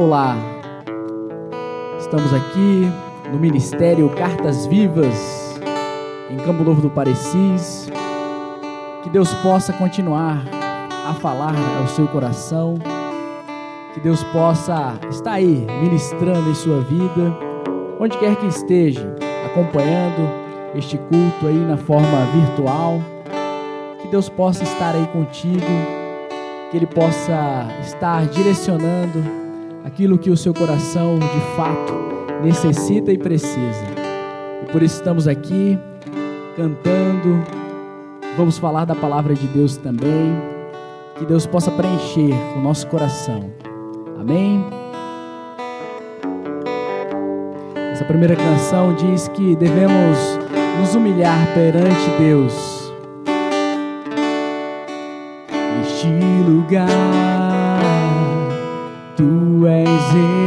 Olá, estamos aqui no Ministério Cartas Vivas, em Campo Novo do Parecis. Que Deus possa continuar a falar ao seu coração, que Deus possa estar aí ministrando em sua vida, onde quer que esteja, acompanhando este culto aí na forma virtual. Que Deus possa estar aí contigo, que Ele possa estar direcionando aquilo que o seu coração de fato necessita e precisa. E por isso estamos aqui cantando, vamos falar da palavra de Deus também, que Deus possa preencher o nosso coração. Amém? Essa primeira canção diz que devemos nos humilhar perante Deus. Neste lugar, tu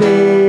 os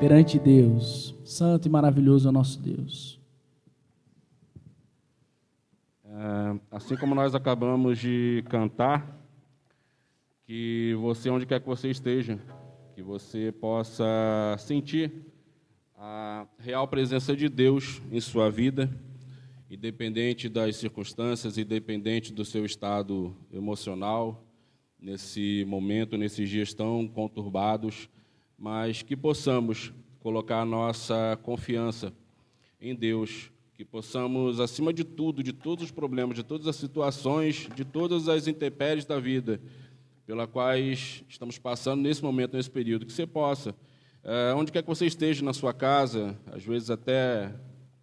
perante Deus. Santo e maravilhoso é o nosso Deus. É, assim como nós acabamos de cantar, que você, onde quer que você esteja, que você possa sentir a real presença de Deus em sua vida, independente das circunstâncias, independente do seu estado emocional, nesse momento, nesses dias tão conturbados, mas que possamos colocar nossa confiança em Deus, que possamos, acima de tudo, de todos os problemas, de todas as situações, de todas as intempéries da vida, pela quais estamos passando nesse momento, nesse período, que você possa, é, onde quer que você esteja na sua casa, às vezes até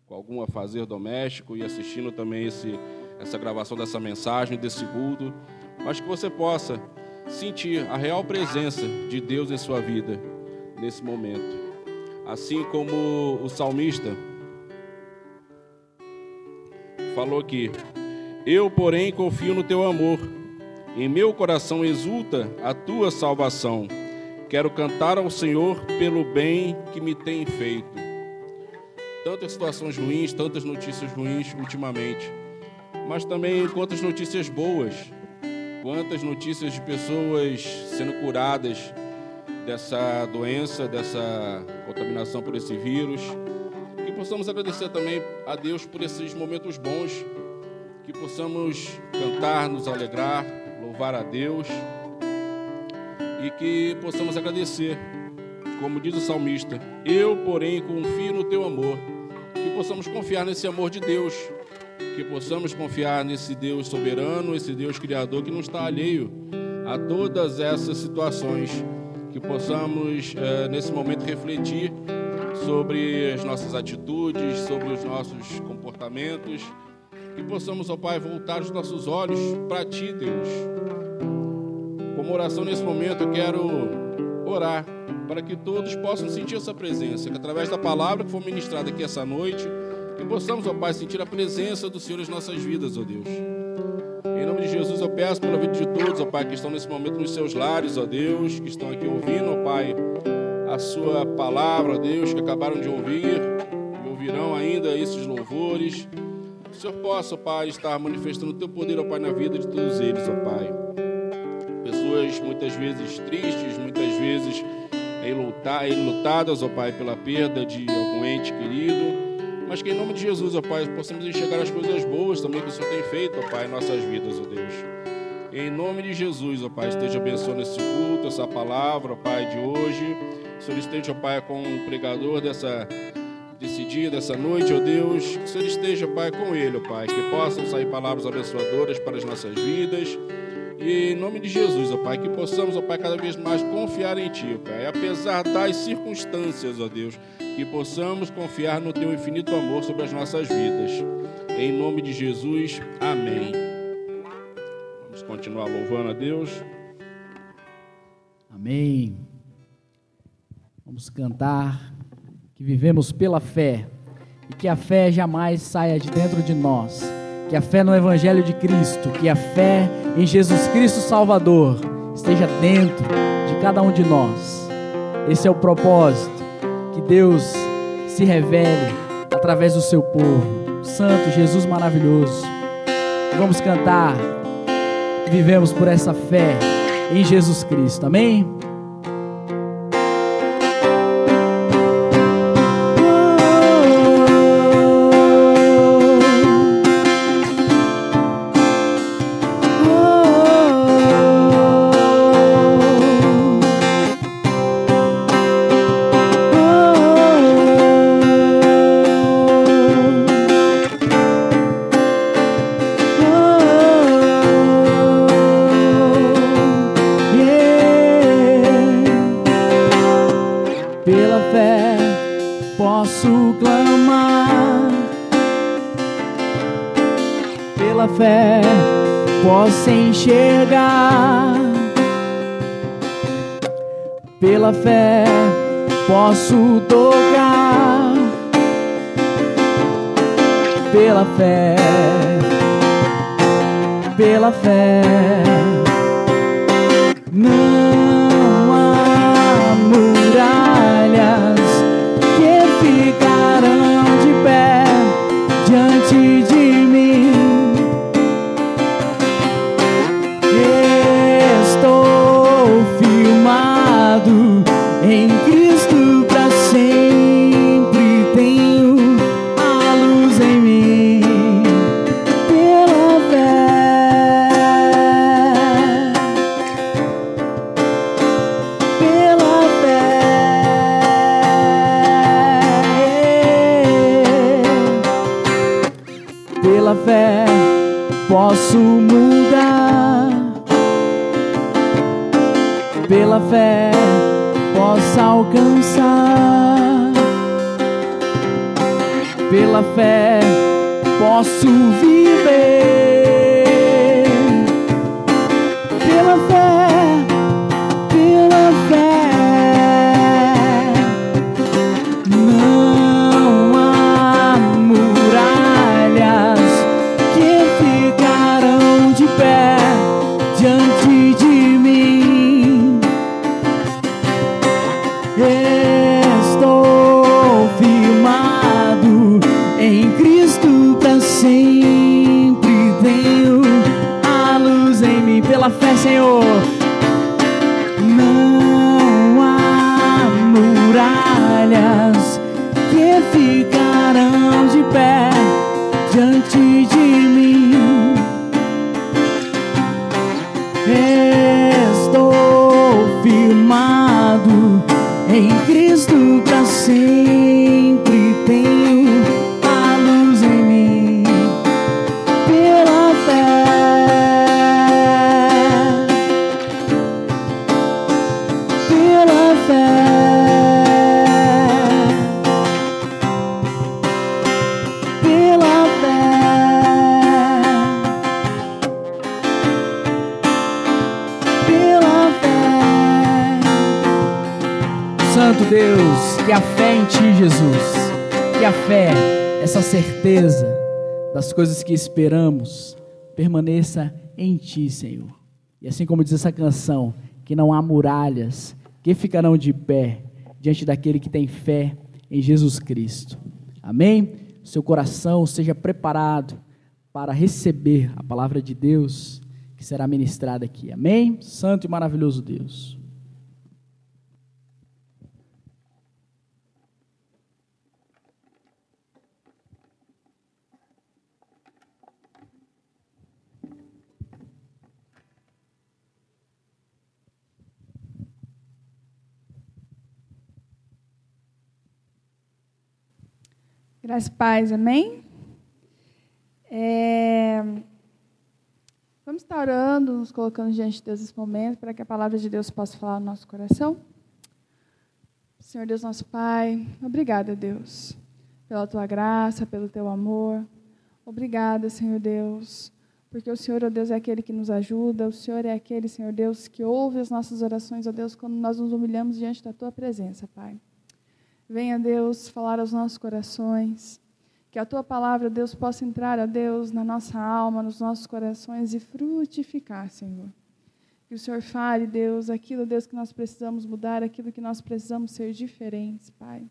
com algum afazer doméstico e assistindo também esse, essa gravação dessa mensagem, desse culto, mas que você possa sentir a real presença de Deus em sua vida nesse momento. Assim como o salmista falou que eu, porém, confio no teu amor. Em meu coração exulta a tua salvação. Quero cantar ao Senhor pelo bem que me tem feito. Tantas situações ruins, tantas notícias ruins ultimamente, mas também quantas notícias boas, quantas notícias de pessoas sendo curadas dessa doença, dessa contaminação por esse vírus. Que possamos agradecer também a Deus por esses momentos bons, que possamos cantar, nos alegrar, louvar a Deus e que possamos agradecer, como diz o salmista: Eu, porém, confio no teu amor. Que possamos confiar nesse amor de Deus, que possamos confiar nesse Deus soberano, esse Deus criador que não está alheio a todas essas situações que possamos, é, nesse momento, refletir sobre as nossas atitudes, sobre os nossos comportamentos, que possamos, ó Pai, voltar os nossos olhos para Ti, Deus. Como oração nesse momento, eu quero orar para que todos possam sentir essa presença, que através da palavra que for ministrada aqui essa noite, que possamos, ó Pai, sentir a presença do Senhor em nossas vidas, ó Deus. Jesus, eu peço pela vida de todos, ó Pai, que estão nesse momento nos seus lares, ó Deus, que estão aqui ouvindo, ó Pai, a Sua palavra, ó Deus, que acabaram de ouvir e ouvirão ainda esses louvores. Que o Senhor possa, ó Pai, estar manifestando o Teu poder, ó Pai, na vida de todos eles, ó Pai. Pessoas muitas vezes tristes, muitas vezes enlutadas, ó Pai, pela perda de algum ente querido mas que em nome de Jesus, ó Pai, possamos enxergar as coisas boas também que o Senhor tem feito, ó Pai, em nossas vidas, ó Deus. Em nome de Jesus, ó Pai, esteja abençoando esse culto, essa palavra, ó Pai, de hoje. O Senhor esteja, ó Pai, com o pregador dessa, desse dia, dessa noite, ó Deus. Que o Senhor esteja, Pai, com ele, ó Pai. Que possam sair palavras abençoadoras para as nossas vidas. E em nome de Jesus, ó Pai, que possamos, ó Pai, cada vez mais confiar em Ti, ó Pai. Apesar das circunstâncias, ó Deus, que possamos confiar no Teu infinito amor sobre as nossas vidas. Em nome de Jesus, amém. Vamos continuar louvando a Deus. Amém. Vamos cantar que vivemos pela fé e que a fé jamais saia de dentro de nós. Que a fé no Evangelho de Cristo, que a fé em Jesus Cristo Salvador esteja dentro de cada um de nós. Esse é o propósito que Deus se revele através do seu povo. Santo Jesus maravilhoso. Vamos cantar. Vivemos por essa fé em Jesus Cristo. Amém? Posso coisas que esperamos, permaneça em Ti, Senhor. E assim como diz essa canção, que não há muralhas que ficarão de pé diante daquele que tem fé em Jesus Cristo. Amém? Seu coração seja preparado para receber a palavra de Deus que será ministrada aqui. Amém? Santo e maravilhoso Deus. Graças paz, amém? É, Vamos estar orando, nos colocando diante de Deus nesse momento, para que a palavra de Deus possa falar no nosso coração. Senhor Deus, nosso Pai, obrigada, Deus, pela tua graça, pelo teu amor. Obrigada, Senhor Deus, porque o Senhor, ó Deus, é aquele que nos ajuda, o Senhor é aquele, Senhor Deus, que ouve as nossas orações, ó Deus, quando nós nos humilhamos diante da tua presença, Pai. Venha, Deus, falar aos nossos corações. Que a tua palavra, Deus, possa entrar, ó Deus, na nossa alma, nos nossos corações e frutificar, Senhor. Que o Senhor fale, Deus, aquilo, Deus, que nós precisamos mudar, aquilo que nós precisamos ser diferentes, Pai.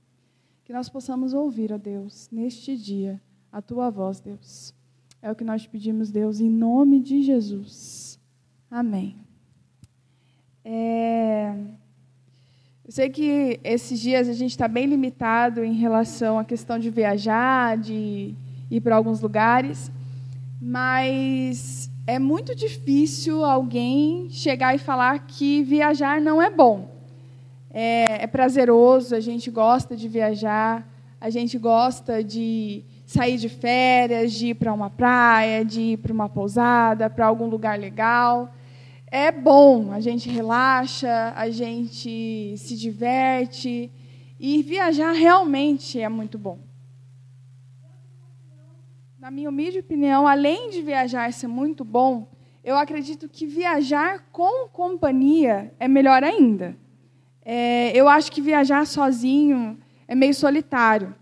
Que nós possamos ouvir, Deus, neste dia, a tua voz, Deus. É o que nós te pedimos, Deus, em nome de Jesus. Amém. É... Eu sei que esses dias a gente está bem limitado em relação à questão de viajar, de ir para alguns lugares, mas é muito difícil alguém chegar e falar que viajar não é bom. É, é prazeroso, a gente gosta de viajar, a gente gosta de sair de férias, de ir para uma praia, de ir para uma pousada, para algum lugar legal é bom, a gente relaxa, a gente se diverte e viajar realmente é muito bom. Na minha humilde opinião, além de viajar ser muito bom, eu acredito que viajar com companhia é melhor ainda. É, eu acho que viajar sozinho é meio solitário.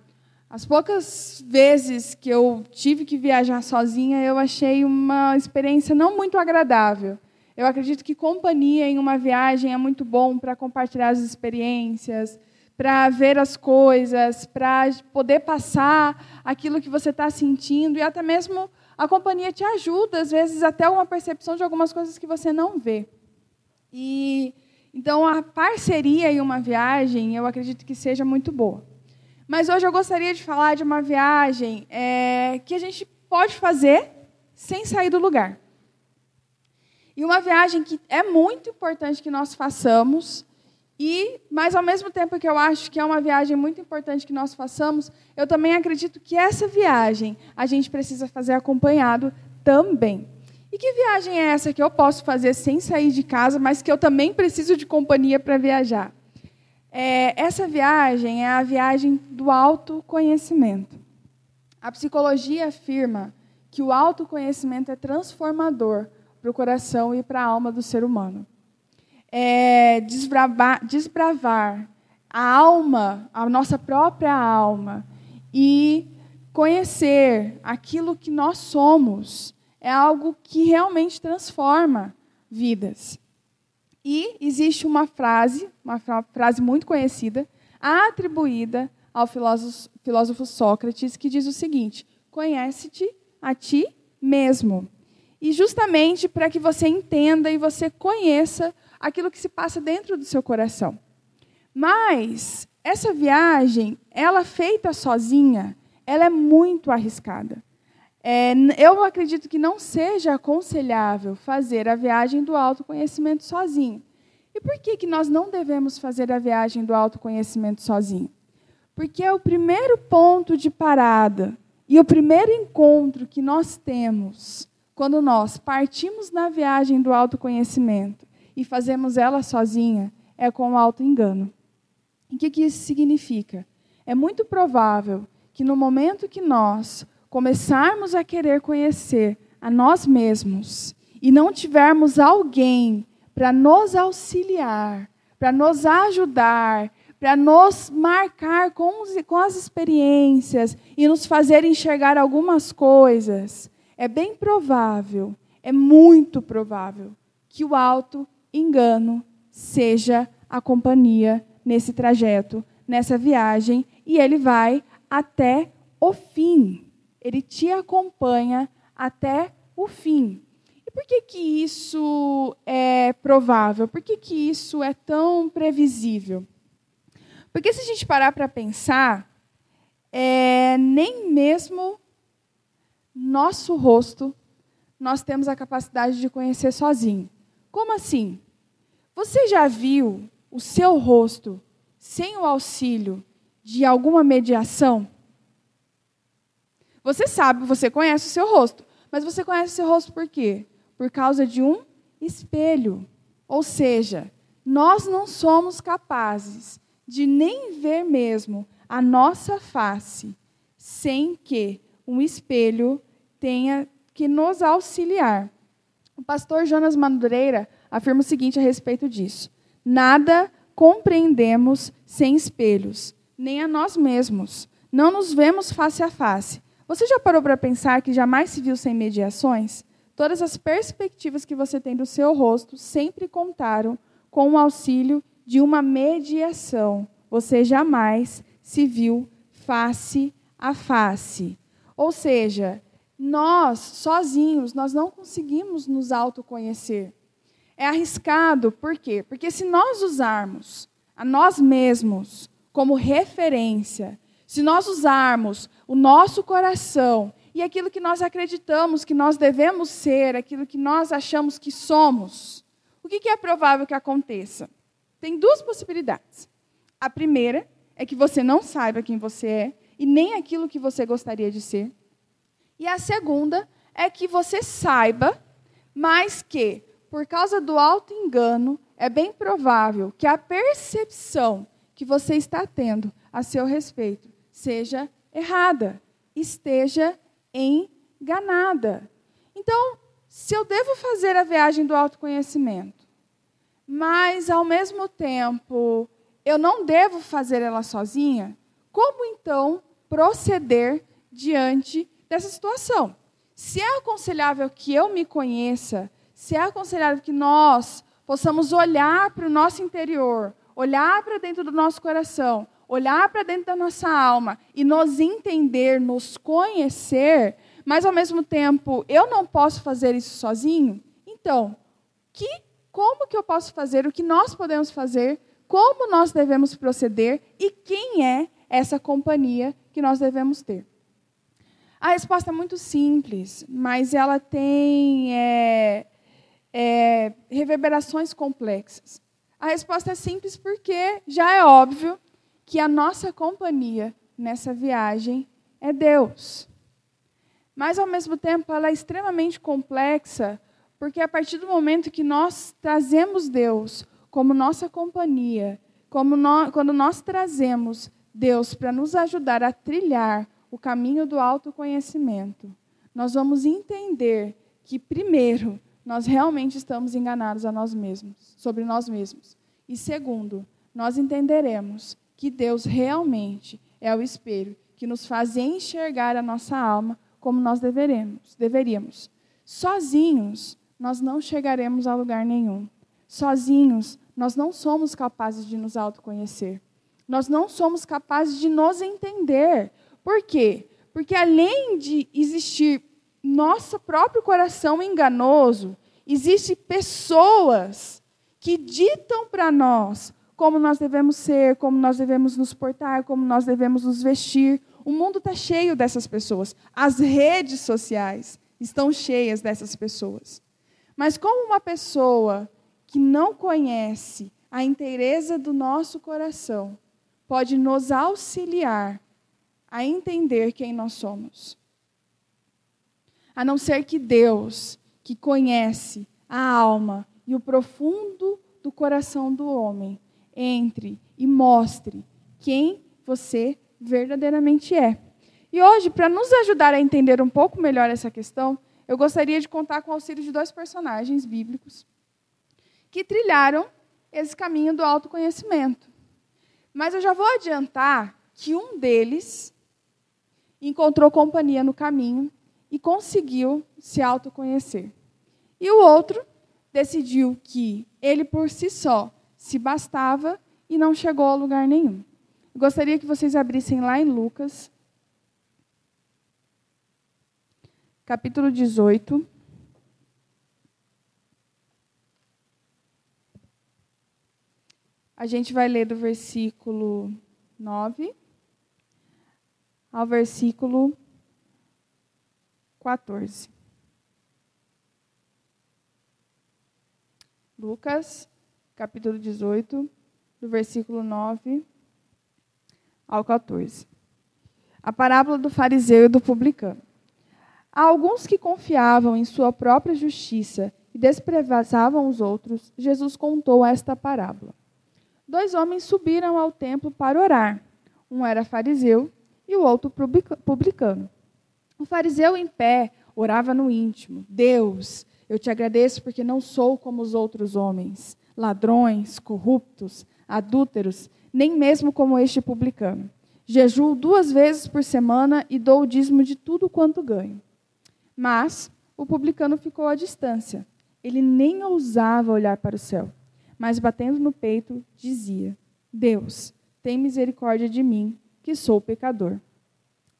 As poucas vezes que eu tive que viajar sozinha, eu achei uma experiência não muito agradável. Eu acredito que companhia em uma viagem é muito bom para compartilhar as experiências, para ver as coisas, para poder passar aquilo que você está sentindo e até mesmo a companhia te ajuda, às vezes, até uma percepção de algumas coisas que você não vê. E então a parceria em uma viagem, eu acredito que seja muito boa. Mas hoje eu gostaria de falar de uma viagem é, que a gente pode fazer sem sair do lugar. E uma viagem que é muito importante que nós façamos, e, mas ao mesmo tempo que eu acho que é uma viagem muito importante que nós façamos, eu também acredito que essa viagem a gente precisa fazer acompanhado também. E que viagem é essa que eu posso fazer sem sair de casa, mas que eu também preciso de companhia para viajar? É, essa viagem é a viagem do autoconhecimento. A psicologia afirma que o autoconhecimento é transformador para o coração e para a alma do ser humano é, desbravar, desbravar a alma, a nossa própria alma, e conhecer aquilo que nós somos é algo que realmente transforma vidas. E existe uma frase, uma frase muito conhecida, atribuída ao filósofo, filósofo Sócrates, que diz o seguinte: Conhece-te a ti mesmo. E justamente para que você entenda e você conheça aquilo que se passa dentro do seu coração. Mas essa viagem, ela feita sozinha, ela é muito arriscada. É, eu acredito que não seja aconselhável fazer a viagem do autoconhecimento sozinho. E por que, que nós não devemos fazer a viagem do autoconhecimento sozinho? Porque é o primeiro ponto de parada e o primeiro encontro que nós temos quando nós partimos na viagem do autoconhecimento e fazemos ela sozinha, é com o auto-engano. O que, que isso significa? É muito provável que no momento que nós começarmos a querer conhecer a nós mesmos e não tivermos alguém para nos auxiliar, para nos ajudar, para nos marcar com, os, com as experiências e nos fazer enxergar algumas coisas, é bem provável, é muito provável, que o alto engano seja a companhia nesse trajeto, nessa viagem, e ele vai até o fim. Ele te acompanha até o fim. E por que, que isso é provável? Por que, que isso é tão previsível? Porque se a gente parar para pensar, é, nem mesmo nosso rosto nós temos a capacidade de conhecer sozinho. Como assim? Você já viu o seu rosto sem o auxílio de alguma mediação? Você sabe, você conhece o seu rosto, mas você conhece o seu rosto por quê? Por causa de um espelho. Ou seja, nós não somos capazes de nem ver mesmo a nossa face sem que um espelho tenha que nos auxiliar. O pastor Jonas Madureira afirma o seguinte a respeito disso: Nada compreendemos sem espelhos, nem a nós mesmos. Não nos vemos face a face. Você já parou para pensar que jamais se viu sem mediações? Todas as perspectivas que você tem do seu rosto sempre contaram com o auxílio de uma mediação. Você jamais se viu face a face. Ou seja, nós, sozinhos, nós não conseguimos nos autoconhecer é arriscado, por quê? Porque se nós usarmos a nós mesmos como referência, se nós usarmos o nosso coração e aquilo que nós acreditamos que nós devemos ser, aquilo que nós achamos que somos, o que é provável que aconteça? Tem duas possibilidades. A primeira é que você não saiba quem você é e nem aquilo que você gostaria de ser. E a segunda é que você saiba, mas que por causa do alto engano, é bem provável que a percepção que você está tendo a seu respeito seja errada, esteja enganada. Então, se eu devo fazer a viagem do autoconhecimento, mas ao mesmo tempo eu não devo fazer ela sozinha, como então proceder diante dessa situação? Se é aconselhável que eu me conheça se é aconselhável que nós possamos olhar para o nosso interior, olhar para dentro do nosso coração, olhar para dentro da nossa alma e nos entender, nos conhecer, mas ao mesmo tempo eu não posso fazer isso sozinho, então, que, como que eu posso fazer, o que nós podemos fazer, como nós devemos proceder? E quem é essa companhia que nós devemos ter? A resposta é muito simples, mas ela tem é, é, reverberações complexas. A resposta é simples porque já é óbvio que a nossa companhia nessa viagem é Deus. Mas, ao mesmo tempo, ela é extremamente complexa, porque a partir do momento que nós trazemos Deus como nossa companhia, como nós, quando nós trazemos Deus para nos ajudar a trilhar o caminho do autoconhecimento, nós vamos entender que, primeiro, nós realmente estamos enganados a nós mesmos, sobre nós mesmos. E segundo, nós entenderemos que Deus realmente é o espelho que nos faz enxergar a nossa alma como nós deveremos, deveríamos. Sozinhos, nós não chegaremos a lugar nenhum. Sozinhos, nós não somos capazes de nos autoconhecer. Nós não somos capazes de nos entender. Por quê? Porque além de existir nosso próprio coração enganoso, existem pessoas que ditam para nós como nós devemos ser, como nós devemos nos portar, como nós devemos nos vestir. O mundo está cheio dessas pessoas. As redes sociais estão cheias dessas pessoas. Mas como uma pessoa que não conhece a inteireza do nosso coração pode nos auxiliar a entender quem nós somos. A não ser que Deus, que conhece a alma e o profundo do coração do homem, entre e mostre quem você verdadeiramente é. E hoje, para nos ajudar a entender um pouco melhor essa questão, eu gostaria de contar com o auxílio de dois personagens bíblicos que trilharam esse caminho do autoconhecimento. Mas eu já vou adiantar que um deles encontrou companhia no caminho e conseguiu se autoconhecer. E o outro decidiu que ele por si só se bastava e não chegou a lugar nenhum. Eu gostaria que vocês abrissem lá em Lucas, capítulo 18. A gente vai ler do versículo 9 ao versículo 14. Lucas, capítulo 18, do versículo 9 ao 14. A parábola do fariseu e do publicano. Há alguns que confiavam em sua própria justiça e desprezavam os outros, Jesus contou esta parábola. Dois homens subiram ao templo para orar. Um era fariseu e o outro publicano. O fariseu em pé orava no íntimo: Deus, eu te agradeço porque não sou como os outros homens, ladrões, corruptos, adúlteros, nem mesmo como este publicano. Jejuo duas vezes por semana e dou o dízimo de tudo quanto ganho. Mas o publicano ficou à distância. Ele nem ousava olhar para o céu, mas batendo no peito, dizia: Deus, tem misericórdia de mim, que sou pecador.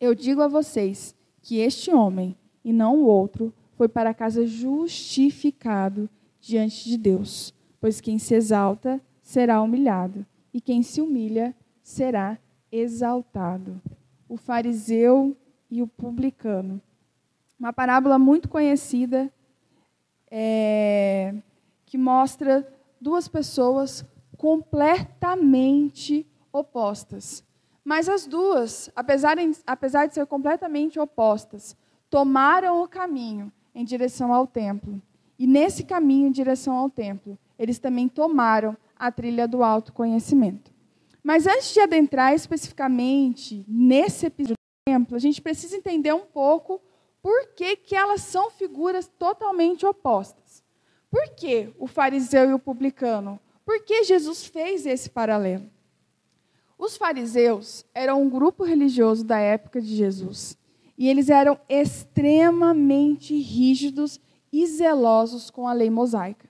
Eu digo a vocês que este homem, e não o outro, foi para casa justificado diante de Deus. Pois quem se exalta será humilhado, e quem se humilha será exaltado. O fariseu e o publicano. Uma parábola muito conhecida é, que mostra duas pessoas completamente opostas. Mas as duas, apesar, apesar de ser completamente opostas, tomaram o caminho em direção ao templo. E nesse caminho em direção ao templo, eles também tomaram a trilha do autoconhecimento. Mas antes de adentrar especificamente nesse episódio do templo, a gente precisa entender um pouco por que, que elas são figuras totalmente opostas. Por que o fariseu e o publicano? Por que Jesus fez esse paralelo? Os fariseus eram um grupo religioso da época de Jesus. E eles eram extremamente rígidos e zelosos com a lei mosaica.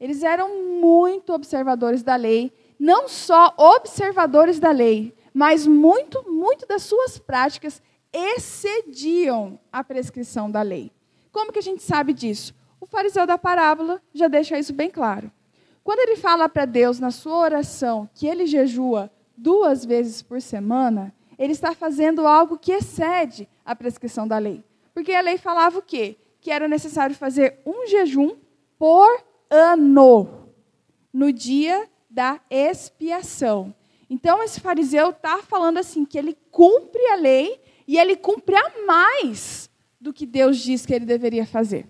Eles eram muito observadores da lei, não só observadores da lei, mas muito, muito das suas práticas excediam a prescrição da lei. Como que a gente sabe disso? O fariseu da parábola já deixa isso bem claro. Quando ele fala para Deus na sua oração que ele jejua duas vezes por semana, ele está fazendo algo que excede a prescrição da lei. Porque a lei falava o quê? Que era necessário fazer um jejum por ano, no dia da expiação. Então, esse fariseu está falando assim, que ele cumpre a lei e ele cumpre a mais do que Deus diz que ele deveria fazer.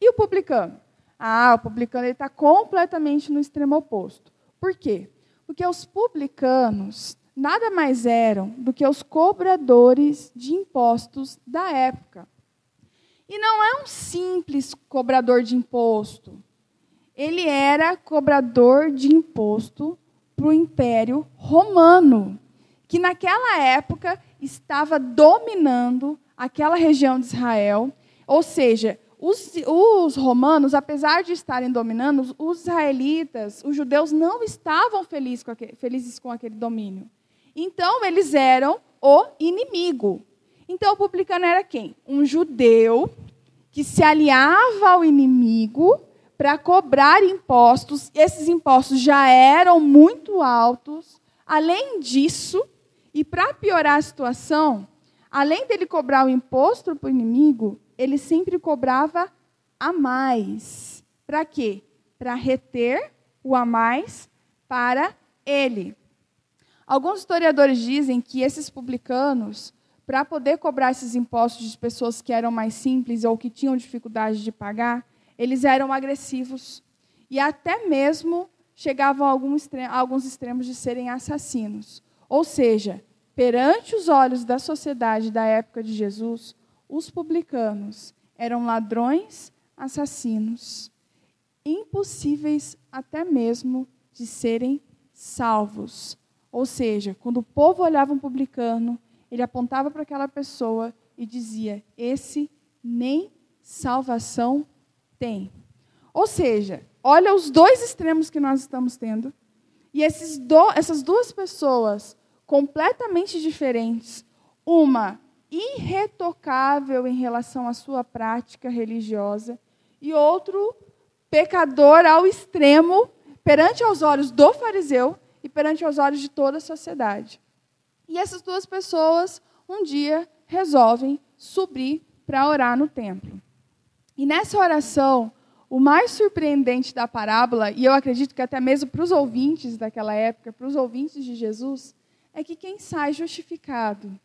E o publicano? Ah, o publicano está completamente no extremo oposto. Por quê? Porque os publicanos nada mais eram do que os cobradores de impostos da época. E não é um simples cobrador de imposto. Ele era cobrador de imposto para o Império Romano, que naquela época estava dominando aquela região de Israel. Ou seja, os, os, romanos, apesar de estarem dominando, os israelitas, os judeus, não estavam felizes com aquele, felizes com aquele domínio. Então, eles eram o inimigo. Então, o publicano era quem? Um judeu que se aliava ao inimigo para cobrar impostos. Esses impostos já eram muito altos. Além disso, e para piorar a situação, além dele cobrar o imposto para o inimigo, ele sempre cobrava a mais. Para quê? Para reter o a mais para ele. Alguns historiadores dizem que esses publicanos, para poder cobrar esses impostos de pessoas que eram mais simples ou que tinham dificuldade de pagar, eles eram agressivos e até mesmo chegavam a alguns extremos de serem assassinos. Ou seja, perante os olhos da sociedade da época de Jesus, os publicanos eram ladrões, assassinos, impossíveis até mesmo de serem salvos. Ou seja, quando o povo olhava um publicano, ele apontava para aquela pessoa e dizia: Esse nem salvação tem. Ou seja, olha os dois extremos que nós estamos tendo. E do, essas duas pessoas completamente diferentes, uma irretocável em relação à sua prática religiosa, e outro pecador ao extremo perante aos olhos do fariseu e perante os olhos de toda a sociedade. E essas duas pessoas, um dia, resolvem subir para orar no templo. E nessa oração, o mais surpreendente da parábola, e eu acredito que até mesmo para os ouvintes daquela época, para os ouvintes de Jesus, é que quem sai justificado,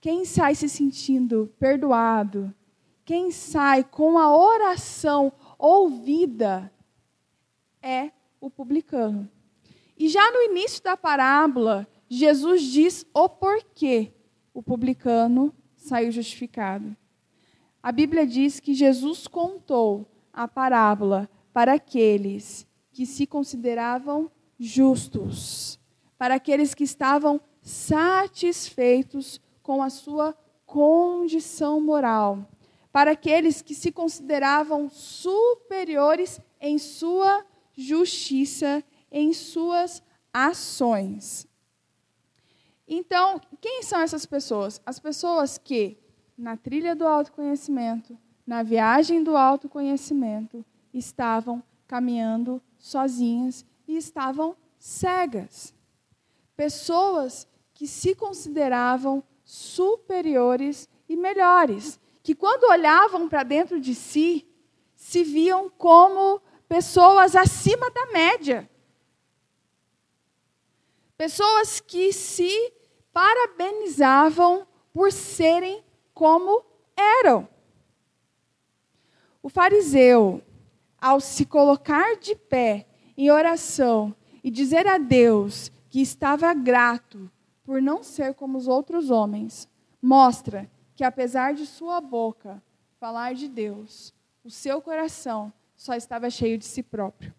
quem sai se sentindo perdoado, quem sai com a oração ouvida, é o publicano. E já no início da parábola, Jesus diz o porquê o publicano saiu justificado. A Bíblia diz que Jesus contou a parábola para aqueles que se consideravam justos, para aqueles que estavam satisfeitos com a sua condição moral, para aqueles que se consideravam superiores em sua justiça em suas ações. Então, quem são essas pessoas? As pessoas que, na trilha do autoconhecimento, na viagem do autoconhecimento, estavam caminhando sozinhas e estavam cegas. Pessoas que se consideravam superiores e melhores, que quando olhavam para dentro de si, se viam como pessoas acima da média. Pessoas que se parabenizavam por serem como eram. O fariseu, ao se colocar de pé em oração e dizer a Deus que estava grato por não ser como os outros homens, mostra que, apesar de sua boca falar de Deus, o seu coração só estava cheio de si próprio.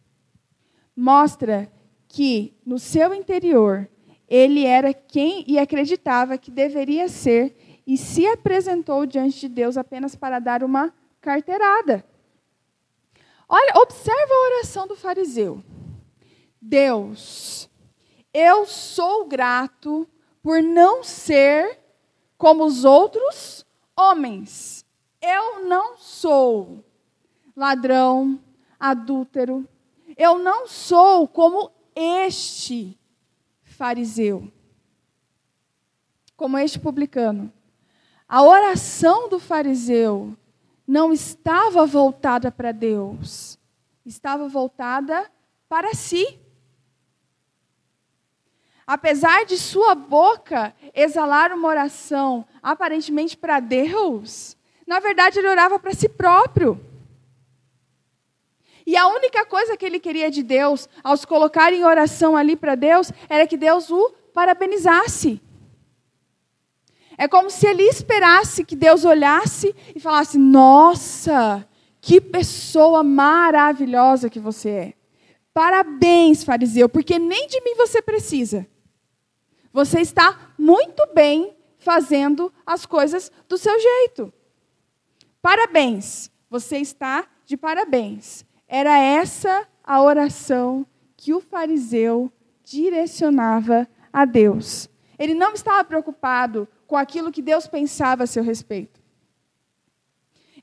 Mostra que no seu interior ele era quem e acreditava que deveria ser e se apresentou diante de Deus apenas para dar uma carteirada. Olha, observa a oração do fariseu. Deus, eu sou grato por não ser como os outros homens. Eu não sou ladrão, adúltero. Eu não sou como este fariseu, como este publicano. A oração do fariseu não estava voltada para Deus, estava voltada para si. Apesar de sua boca exalar uma oração aparentemente para Deus, na verdade ele orava para si próprio. E a única coisa que ele queria de Deus, ao se colocar em oração ali para Deus, era que Deus o parabenizasse. É como se ele esperasse que Deus olhasse e falasse: Nossa, que pessoa maravilhosa que você é. Parabéns, fariseu, porque nem de mim você precisa. Você está muito bem fazendo as coisas do seu jeito. Parabéns, você está de parabéns. Era essa a oração que o fariseu direcionava a Deus. Ele não estava preocupado com aquilo que Deus pensava a seu respeito.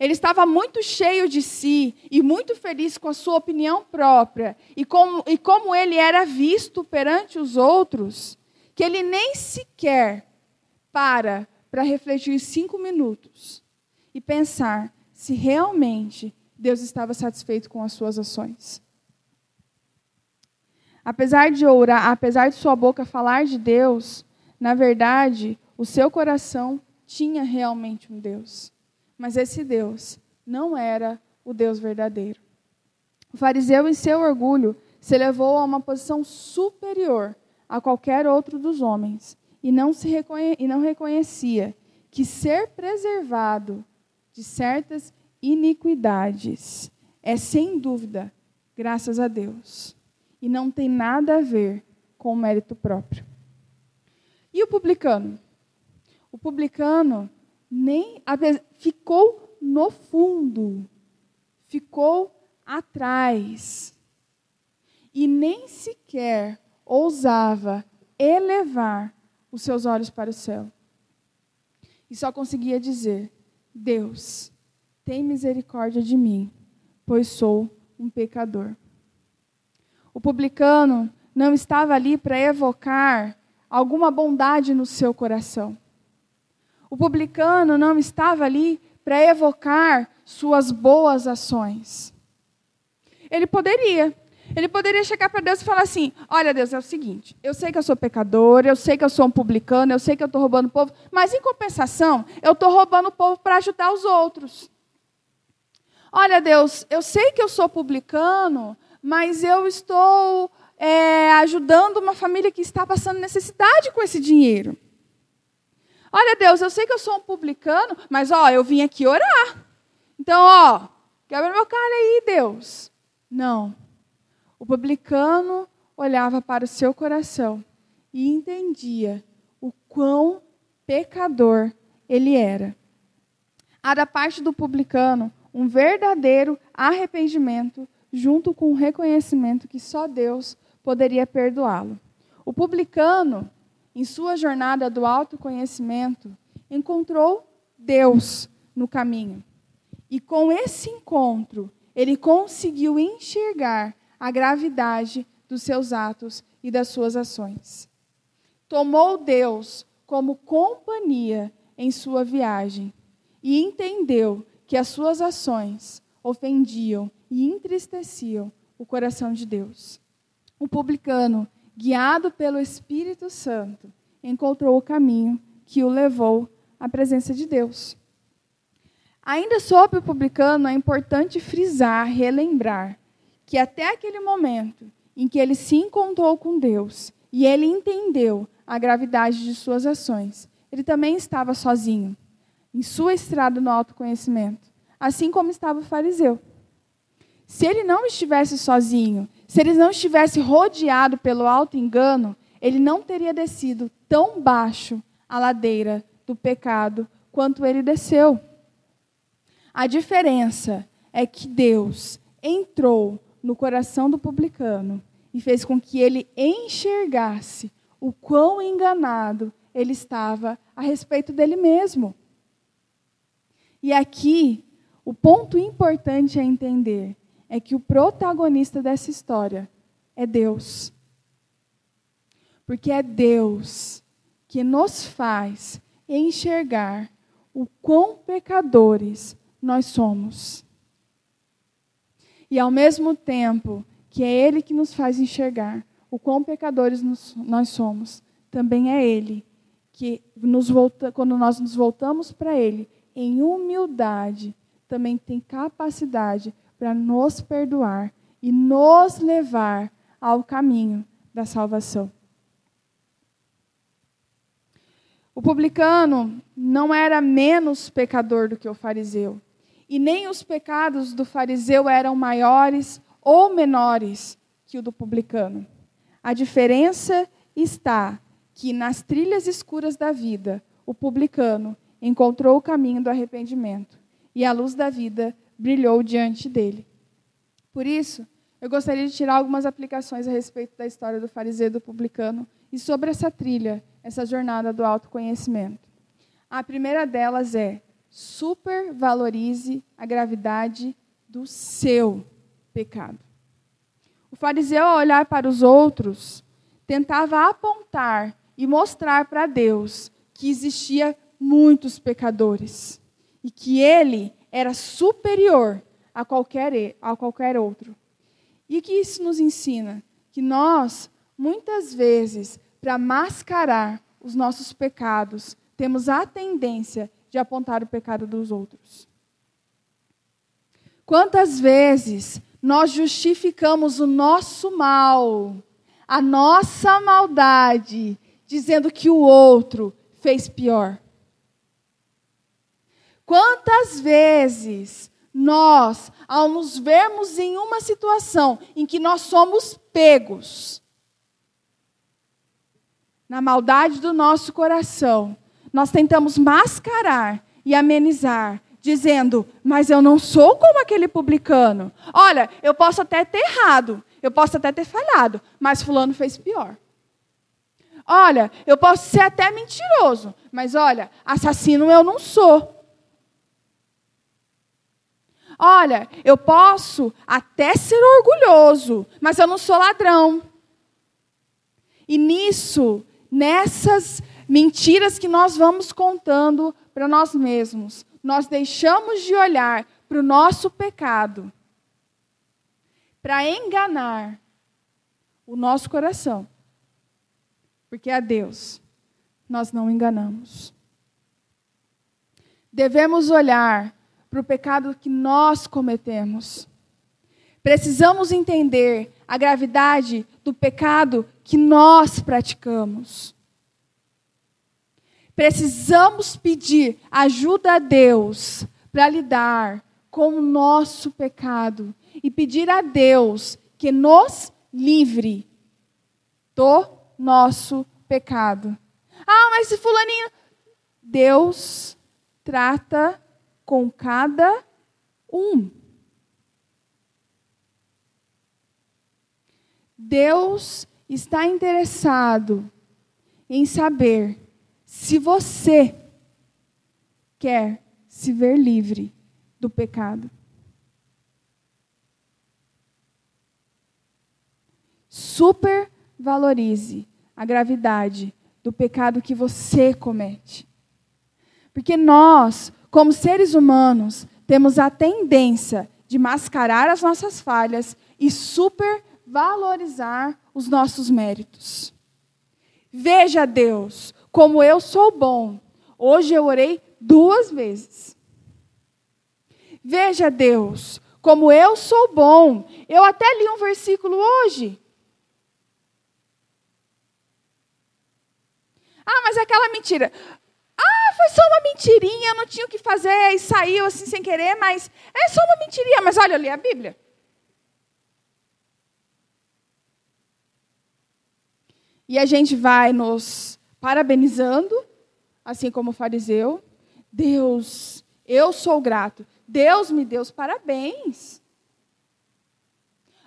Ele estava muito cheio de si e muito feliz com a sua opinião própria e como, e como ele era visto perante os outros que ele nem sequer para para refletir cinco minutos e pensar se realmente Deus estava satisfeito com as suas ações. Apesar de orar, apesar de sua boca falar de Deus, na verdade, o seu coração tinha realmente um Deus. Mas esse Deus não era o Deus verdadeiro. O fariseu, em seu orgulho, se elevou a uma posição superior a qualquer outro dos homens e não, se reconhe e não reconhecia que ser preservado de certas iniquidades é, sem dúvida, graças a Deus. E não tem nada a ver com o mérito próprio. E o publicano? O publicano nem ficou no fundo, ficou atrás. E nem sequer ousava elevar os seus olhos para o céu. E só conseguia dizer: Deus, tem misericórdia de mim, pois sou um pecador. O publicano não estava ali para evocar alguma bondade no seu coração. O publicano não estava ali para evocar suas boas ações. Ele poderia, ele poderia chegar para Deus e falar assim: Olha, Deus, é o seguinte, eu sei que eu sou pecador, eu sei que eu sou um publicano, eu sei que eu estou roubando o povo, mas em compensação, eu estou roubando o povo para ajudar os outros. Olha, Deus, eu sei que eu sou publicano, mas eu estou é, ajudando uma família que está passando necessidade com esse dinheiro. Olha, Deus, eu sei que eu sou um publicano, mas ó, eu vim aqui orar. Então, ó, quebra meu cara aí, Deus. Não. O publicano olhava para o seu coração e entendia o quão pecador ele era. Há da parte do publicano um verdadeiro arrependimento, junto com o reconhecimento que só Deus poderia perdoá-lo. O publicano em sua jornada do autoconhecimento, encontrou Deus no caminho. E com esse encontro, ele conseguiu enxergar a gravidade dos seus atos e das suas ações. Tomou Deus como companhia em sua viagem e entendeu que as suas ações ofendiam e entristeciam o coração de Deus. O publicano guiado pelo Espírito Santo, encontrou o caminho que o levou à presença de Deus. Ainda sobre o publicano, é importante frisar, relembrar, que até aquele momento em que ele se encontrou com Deus e ele entendeu a gravidade de suas ações, ele também estava sozinho, em sua estrada no autoconhecimento, assim como estava o fariseu. Se ele não estivesse sozinho, se ele não estivesse rodeado pelo alto engano, ele não teria descido tão baixo a ladeira do pecado quanto ele desceu. A diferença é que Deus entrou no coração do publicano e fez com que ele enxergasse o quão enganado ele estava a respeito dele mesmo. E aqui, o ponto importante a entender é que o protagonista dessa história é Deus. Porque é Deus que nos faz enxergar o quão pecadores nós somos. E ao mesmo tempo que é Ele que nos faz enxergar o quão pecadores nós somos, também é Ele que, nos volta, quando nós nos voltamos para Ele, em humildade, também tem capacidade para nos perdoar e nos levar ao caminho da salvação. O publicano não era menos pecador do que o fariseu, e nem os pecados do fariseu eram maiores ou menores que o do publicano. A diferença está que nas trilhas escuras da vida, o publicano encontrou o caminho do arrependimento e a luz da vida brilhou diante dele. Por isso, eu gostaria de tirar algumas aplicações a respeito da história do fariseu e do publicano e sobre essa trilha, essa jornada do autoconhecimento. A primeira delas é: supervalorize a gravidade do seu pecado. O fariseu, ao olhar para os outros, tentava apontar e mostrar para Deus que existia muitos pecadores e que ele era superior a qualquer, a qualquer outro. E que isso nos ensina? Que nós, muitas vezes, para mascarar os nossos pecados, temos a tendência de apontar o pecado dos outros. Quantas vezes nós justificamos o nosso mal, a nossa maldade, dizendo que o outro fez pior? Quantas vezes nós, ao nos vermos em uma situação em que nós somos pegos, na maldade do nosso coração, nós tentamos mascarar e amenizar, dizendo: Mas eu não sou como aquele publicano. Olha, eu posso até ter errado, eu posso até ter falhado, mas Fulano fez pior. Olha, eu posso ser até mentiroso, mas olha, assassino eu não sou. Olha, eu posso até ser orgulhoso, mas eu não sou ladrão. E nisso, nessas mentiras que nós vamos contando para nós mesmos, nós deixamos de olhar para o nosso pecado, para enganar o nosso coração. Porque a Deus nós não enganamos. Devemos olhar para o pecado que nós cometemos. Precisamos entender a gravidade do pecado que nós praticamos. Precisamos pedir ajuda a Deus para lidar com o nosso pecado e pedir a Deus que nos livre do nosso pecado. Ah, mas se fulaninho. Deus trata com cada um. Deus está interessado em saber se você quer se ver livre do pecado. Supervalorize a gravidade do pecado que você comete. Porque nós como seres humanos, temos a tendência de mascarar as nossas falhas e supervalorizar os nossos méritos. Veja, Deus, como eu sou bom. Hoje eu orei duas vezes. Veja, Deus, como eu sou bom. Eu até li um versículo hoje. Ah, mas é aquela mentira. Ah, foi só uma mentirinha, eu não tinha o que fazer e saiu assim sem querer, mas é só uma mentirinha. Mas olha, eu li a Bíblia. E a gente vai nos parabenizando, assim como o fariseu. Deus, eu sou grato. Deus me deu os parabéns.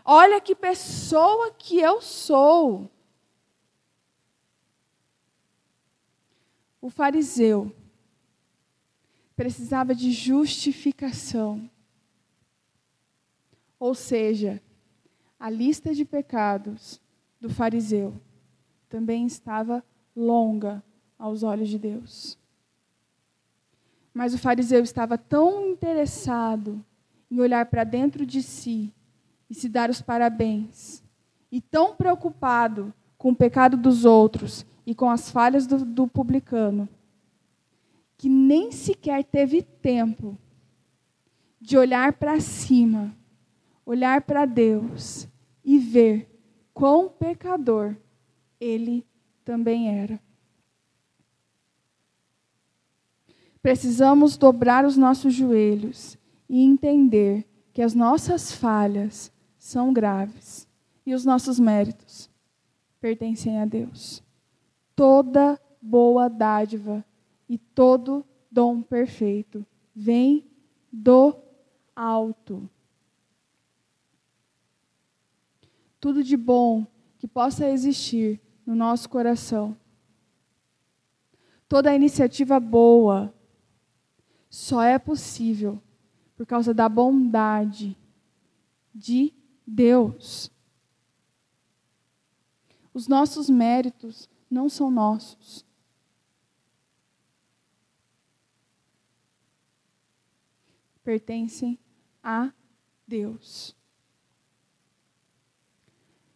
Olha que pessoa que eu sou. O fariseu precisava de justificação. Ou seja, a lista de pecados do fariseu também estava longa aos olhos de Deus. Mas o fariseu estava tão interessado em olhar para dentro de si e se dar os parabéns, e tão preocupado com o pecado dos outros e com as falhas do, do publicano, que nem sequer teve tempo de olhar para cima, olhar para Deus e ver quão pecador ele também era. Precisamos dobrar os nossos joelhos e entender que as nossas falhas são graves e os nossos méritos pertencem a Deus. Toda boa dádiva e todo dom perfeito vem do alto. Tudo de bom que possa existir no nosso coração. Toda iniciativa boa só é possível por causa da bondade de Deus. Os nossos méritos não são nossos. Pertencem a Deus.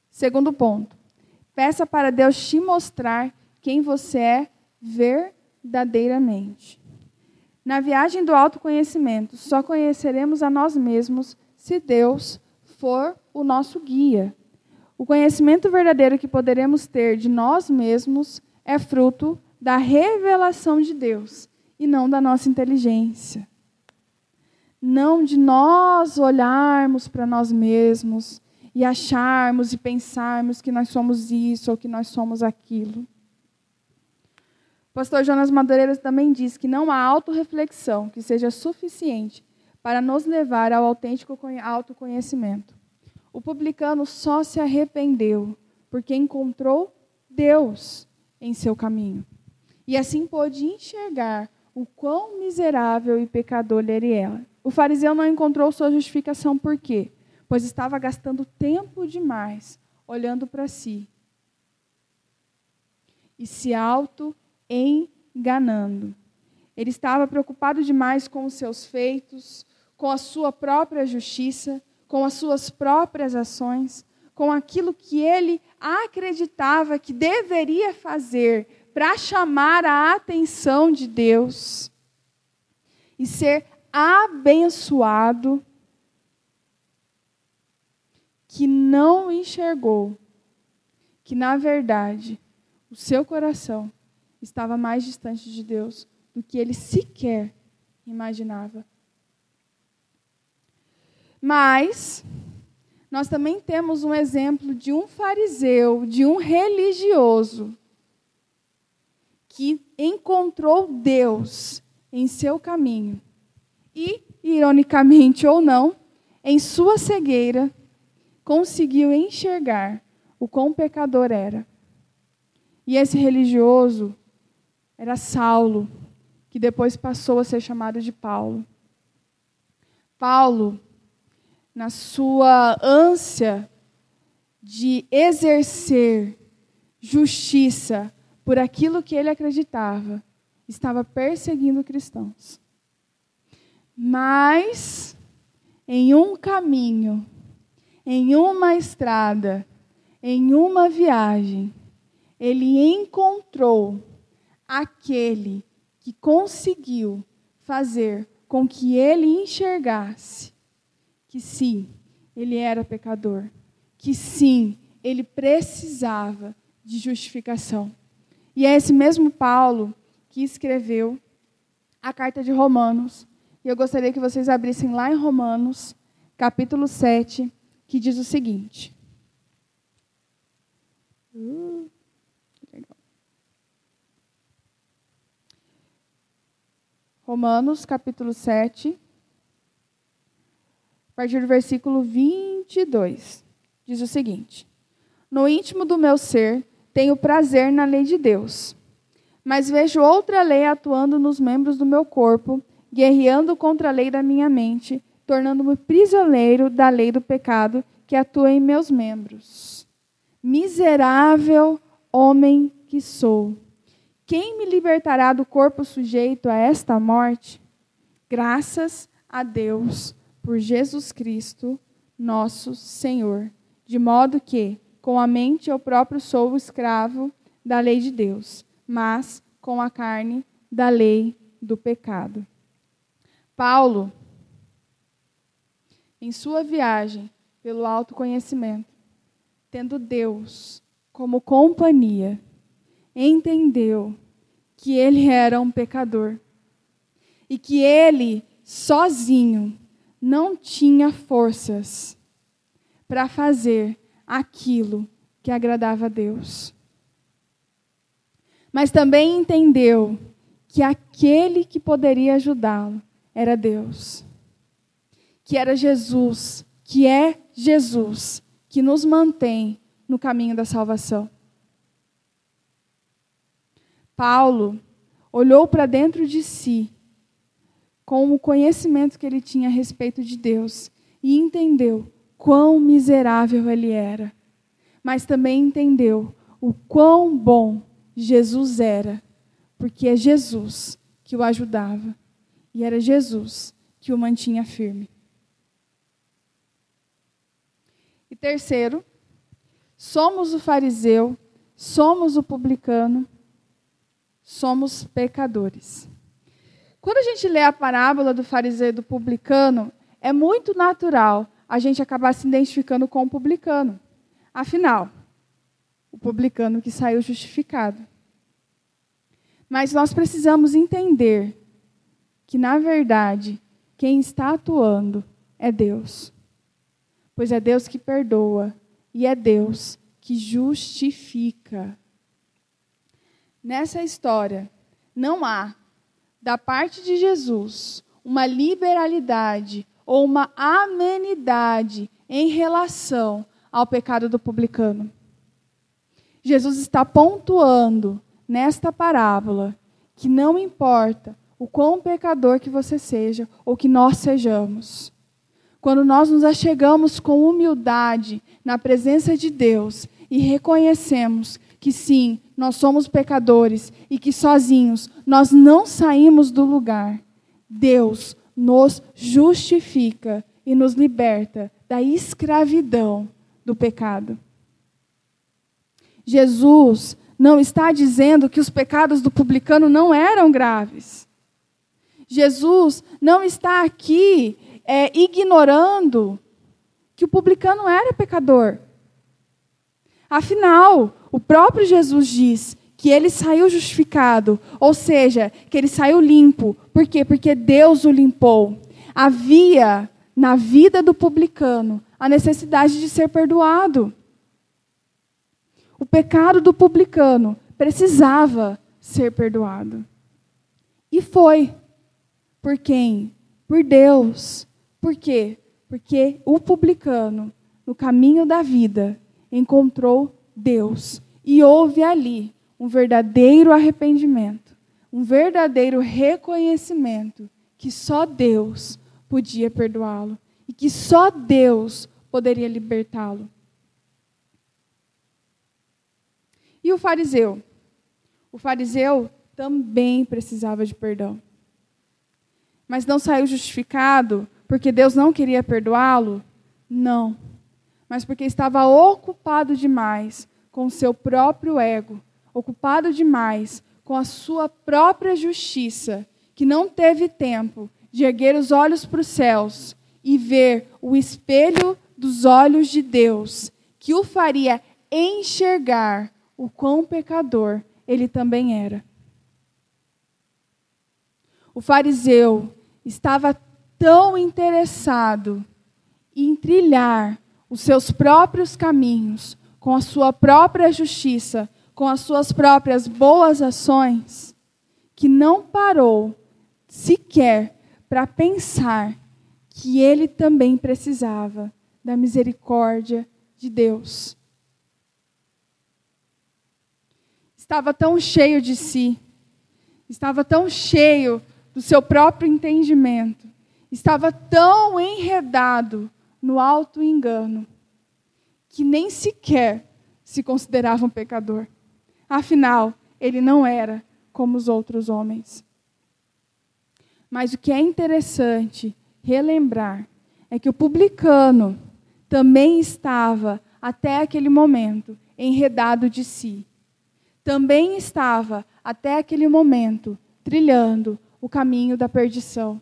Segundo ponto. Peça para Deus te mostrar quem você é verdadeiramente. Na viagem do autoconhecimento, só conheceremos a nós mesmos se Deus for o nosso guia. O conhecimento verdadeiro que poderemos ter de nós mesmos é fruto da revelação de Deus e não da nossa inteligência. Não de nós olharmos para nós mesmos e acharmos e pensarmos que nós somos isso ou que nós somos aquilo. O pastor Jonas Madureira também diz que não há autorreflexão que seja suficiente para nos levar ao autêntico autoconhecimento. O publicano só se arrependeu porque encontrou Deus em seu caminho. E assim pôde enxergar o quão miserável e pecador ele era. O fariseu não encontrou sua justificação por quê? Pois estava gastando tempo demais olhando para si e se auto enganando. Ele estava preocupado demais com os seus feitos, com a sua própria justiça, com as suas próprias ações, com aquilo que ele acreditava que deveria fazer para chamar a atenção de Deus e ser abençoado, que não enxergou que, na verdade, o seu coração estava mais distante de Deus do que ele sequer imaginava. Mas nós também temos um exemplo de um fariseu, de um religioso, que encontrou Deus em seu caminho e, ironicamente ou não, em sua cegueira, conseguiu enxergar o quão pecador era. E esse religioso era Saulo, que depois passou a ser chamado de Paulo. Paulo, na sua ânsia de exercer justiça por aquilo que ele acreditava, estava perseguindo cristãos. Mas, em um caminho, em uma estrada, em uma viagem, ele encontrou aquele que conseguiu fazer com que ele enxergasse que sim, ele era pecador, que sim, ele precisava de justificação. E é esse mesmo Paulo que escreveu a carta de Romanos. E eu gostaria que vocês abrissem lá em Romanos, capítulo 7, que diz o seguinte. Uh. Romanos, capítulo 7, a partir do versículo 22. diz o seguinte: No íntimo do meu ser, tenho prazer na lei de Deus, mas vejo outra lei atuando nos membros do meu corpo, guerreando contra a lei da minha mente, tornando-me prisioneiro da lei do pecado que atua em meus membros. Miserável homem que sou. Quem me libertará do corpo sujeito a esta morte? Graças a Deus por Jesus Cristo, nosso Senhor. De modo que, com a mente, eu próprio sou o escravo da lei de Deus, mas com a carne, da lei do pecado. Paulo, em sua viagem pelo autoconhecimento, tendo Deus como companhia, entendeu que ele era um pecador e que ele sozinho não tinha forças para fazer aquilo que agradava a Deus. Mas também entendeu que aquele que poderia ajudá-lo era Deus. Que era Jesus, que é Jesus, que nos mantém no caminho da salvação. Paulo olhou para dentro de si com o conhecimento que ele tinha a respeito de Deus e entendeu quão miserável ele era, mas também entendeu o quão bom Jesus era, porque é Jesus que o ajudava e era Jesus que o mantinha firme. E terceiro, somos o fariseu, somos o publicano somos pecadores. Quando a gente lê a parábola do fariseu e do publicano, é muito natural a gente acabar se identificando com o publicano. Afinal, o publicano que saiu justificado. Mas nós precisamos entender que, na verdade, quem está atuando é Deus. Pois é Deus que perdoa e é Deus que justifica. Nessa história, não há, da parte de Jesus, uma liberalidade ou uma amenidade em relação ao pecado do publicano. Jesus está pontuando nesta parábola que não importa o quão pecador que você seja ou que nós sejamos, quando nós nos achegamos com humildade na presença de Deus e reconhecemos que sim, nós somos pecadores e que sozinhos nós não saímos do lugar. Deus nos justifica e nos liberta da escravidão do pecado. Jesus não está dizendo que os pecados do publicano não eram graves. Jesus não está aqui é, ignorando que o publicano era pecador. Afinal, o próprio Jesus diz que ele saiu justificado, ou seja, que ele saiu limpo. Por quê? Porque Deus o limpou. Havia na vida do publicano a necessidade de ser perdoado. O pecado do publicano precisava ser perdoado. E foi. Por quem? Por Deus. Por quê? Porque o publicano, no caminho da vida, encontrou Deus. E houve ali um verdadeiro arrependimento, um verdadeiro reconhecimento que só Deus podia perdoá-lo e que só Deus poderia libertá-lo. E o fariseu? O fariseu também precisava de perdão. Mas não saiu justificado porque Deus não queria perdoá-lo? Não. Mas porque estava ocupado demais com o seu próprio ego, ocupado demais com a sua própria justiça, que não teve tempo de erguer os olhos para os céus e ver o espelho dos olhos de Deus, que o faria enxergar o quão pecador ele também era. O fariseu estava tão interessado em trilhar os seus próprios caminhos, com a sua própria justiça, com as suas próprias boas ações, que não parou sequer para pensar que ele também precisava da misericórdia de Deus. Estava tão cheio de si, estava tão cheio do seu próprio entendimento, estava tão enredado no alto engano, que nem sequer se considerava um pecador. Afinal, ele não era como os outros homens. Mas o que é interessante relembrar é que o publicano também estava, até aquele momento, enredado de si. Também estava, até aquele momento, trilhando o caminho da perdição.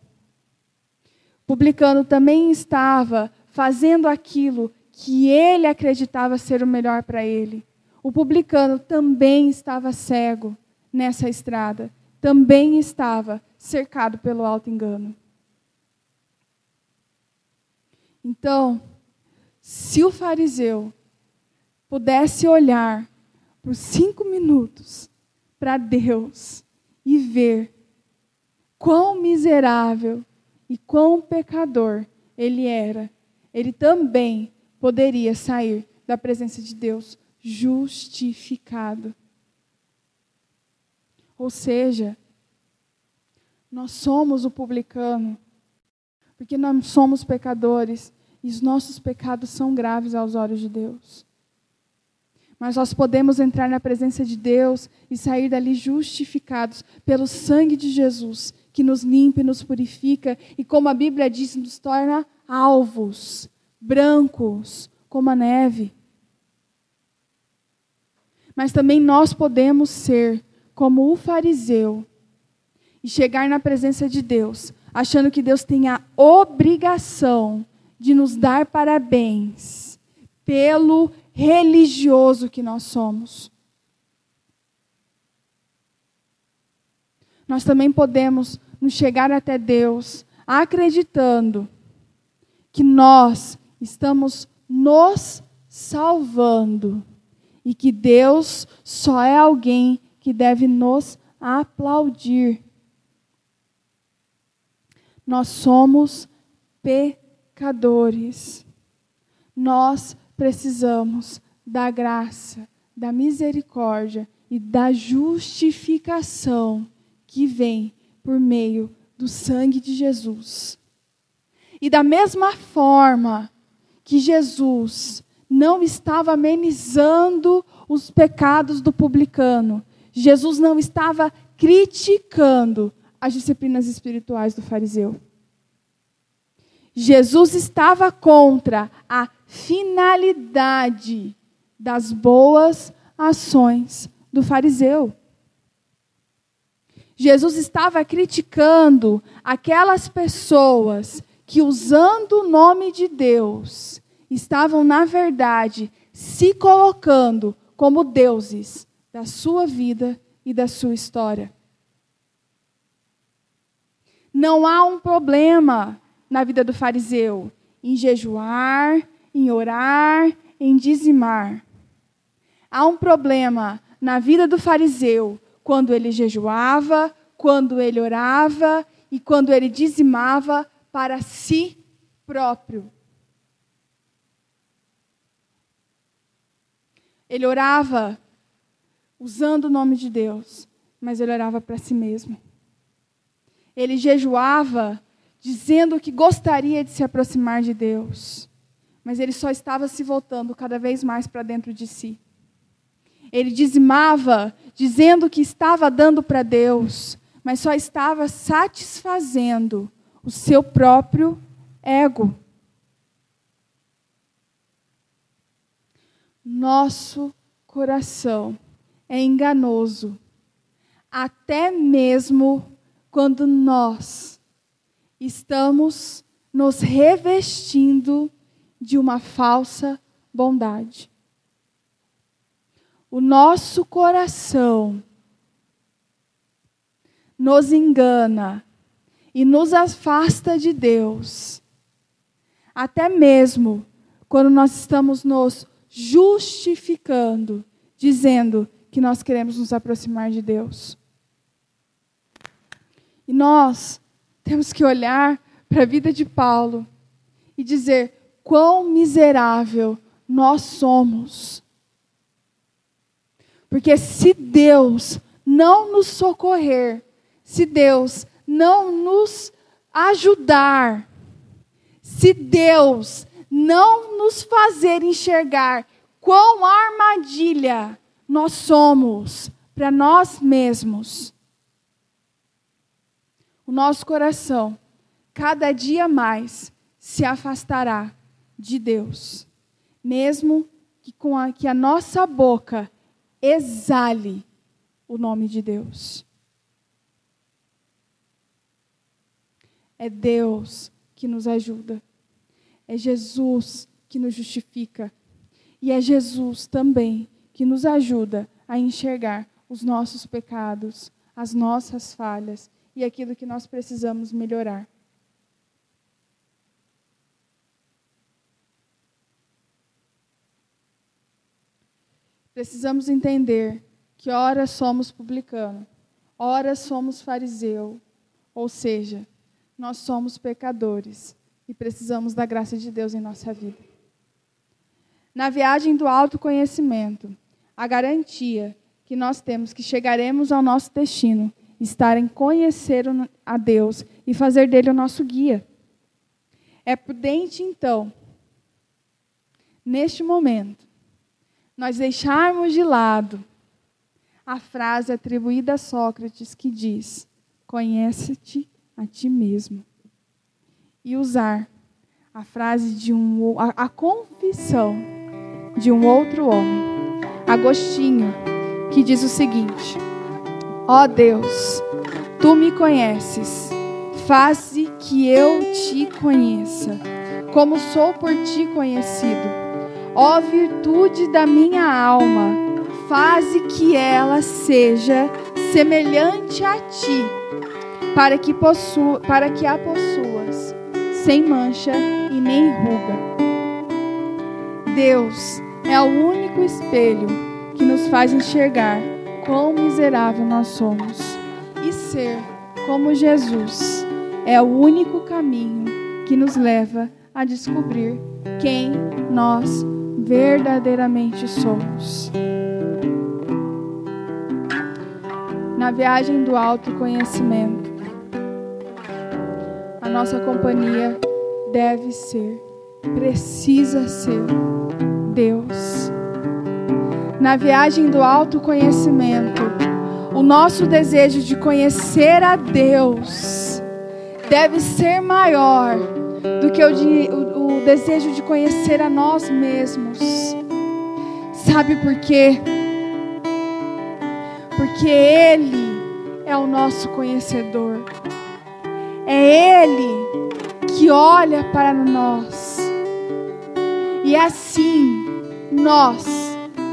Publicano também estava fazendo aquilo que ele acreditava ser o melhor para ele. O publicano também estava cego nessa estrada, também estava cercado pelo alto engano. Então, se o fariseu pudesse olhar por cinco minutos para Deus e ver quão miserável e quão pecador ele era, ele também poderia sair da presença de Deus justificado. Ou seja, nós somos o publicano, porque nós somos pecadores e os nossos pecados são graves aos olhos de Deus. Mas nós podemos entrar na presença de Deus e sair dali justificados pelo sangue de Jesus, que nos limpa e nos purifica e, como a Bíblia diz, nos torna alvos, brancos, como a neve. Mas também nós podemos ser como o fariseu e chegar na presença de Deus, achando que Deus tem a obrigação de nos dar parabéns pelo religioso que nós somos. Nós também podemos nos chegar até Deus acreditando que nós estamos nos salvando e que Deus só é alguém que deve nos aplaudir. Nós somos pecadores. Nós precisamos da graça, da misericórdia e da justificação que vem por meio do sangue de Jesus. E da mesma forma que Jesus não estava amenizando os pecados do publicano, Jesus não estava criticando as disciplinas espirituais do fariseu. Jesus estava contra a finalidade das boas ações do fariseu. Jesus estava criticando aquelas pessoas que, usando o nome de Deus, estavam, na verdade, se colocando como deuses da sua vida e da sua história. Não há um problema na vida do fariseu em jejuar, em orar, em dizimar. Há um problema na vida do fariseu quando ele jejuava, quando ele orava e quando ele dizimava para si próprio. Ele orava usando o nome de Deus, mas ele orava para si mesmo. Ele jejuava dizendo que gostaria de se aproximar de Deus, mas ele só estava se voltando cada vez mais para dentro de si. Ele dizimava, dizendo que estava dando para Deus, mas só estava satisfazendo o seu próprio ego. Nosso coração é enganoso, até mesmo quando nós estamos nos revestindo de uma falsa bondade. O nosso coração nos engana e nos afasta de Deus, até mesmo quando nós estamos nos justificando, dizendo que nós queremos nos aproximar de Deus. E nós temos que olhar para a vida de Paulo e dizer quão miserável nós somos. Porque se Deus não nos socorrer, se Deus não nos ajudar, se Deus não nos fazer enxergar quão armadilha nós somos para nós mesmos, o nosso coração cada dia mais se afastará de Deus, mesmo que com a, que a nossa boca exale o nome de Deus. É Deus que nos ajuda. É Jesus que nos justifica. E é Jesus também que nos ajuda a enxergar os nossos pecados, as nossas falhas e aquilo que nós precisamos melhorar. Precisamos entender que ora somos publicano, ora somos fariseu, ou seja, nós somos pecadores e precisamos da graça de Deus em nossa vida. Na viagem do autoconhecimento, a garantia que nós temos que chegaremos ao nosso destino estar em conhecer a Deus e fazer dele o nosso guia. É prudente, então, neste momento, nós deixarmos de lado a frase atribuída a Sócrates que diz: Conhece-te a ti mesmo e usar a frase de um a, a confissão de um outro homem, Agostinho, que diz o seguinte: Ó oh Deus, tu me conheces, faze que eu te conheça, como sou por ti conhecido. Ó oh, virtude da minha alma, faze que ela seja semelhante a ti, para que, possua, para que a possuas sem mancha e nem ruga. Deus é o único espelho que nos faz enxergar quão miserável nós somos e ser como Jesus é o único caminho que nos leva a descobrir quem nós verdadeiramente somos. Na viagem do autoconhecimento, a nossa companhia deve ser, precisa ser Deus. Na viagem do autoconhecimento, o nosso desejo de conhecer a Deus deve ser maior do que o, de, o, o desejo de conhecer a nós mesmos. Sabe por quê? Porque Ele é o nosso conhecedor. É Ele que olha para nós. E assim nós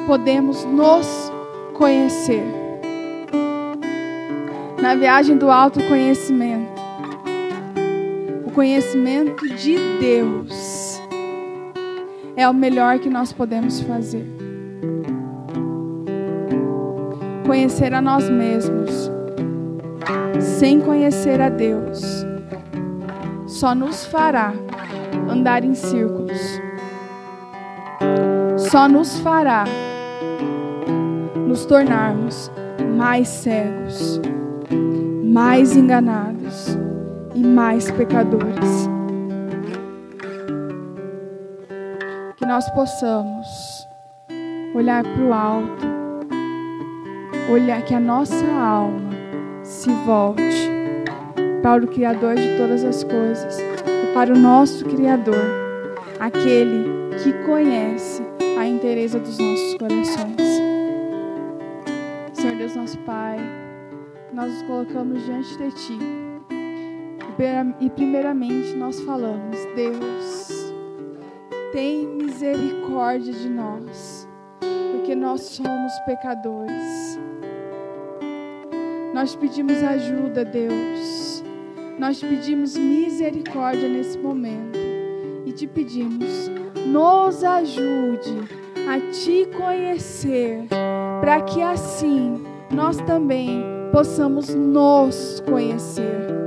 podemos nos conhecer. Na viagem do autoconhecimento, conhecimento de Deus. É o melhor que nós podemos fazer. Conhecer a nós mesmos sem conhecer a Deus só nos fará andar em círculos, só nos fará nos tornarmos mais cegos, mais enganados e mais pecadores. Que nós possamos olhar para o alto, olhar que a nossa alma se volte para o Criador de todas as coisas e para o nosso Criador, aquele que conhece a inteireza dos nossos corações. Senhor Deus, nosso Pai, nós nos colocamos diante de Ti e, primeiramente, nós falamos: Deus, tem misericórdia de nós, porque nós somos pecadores. Nós pedimos ajuda, Deus nós pedimos misericórdia nesse momento e te pedimos, nos ajude a te conhecer, para que assim nós também possamos nos conhecer.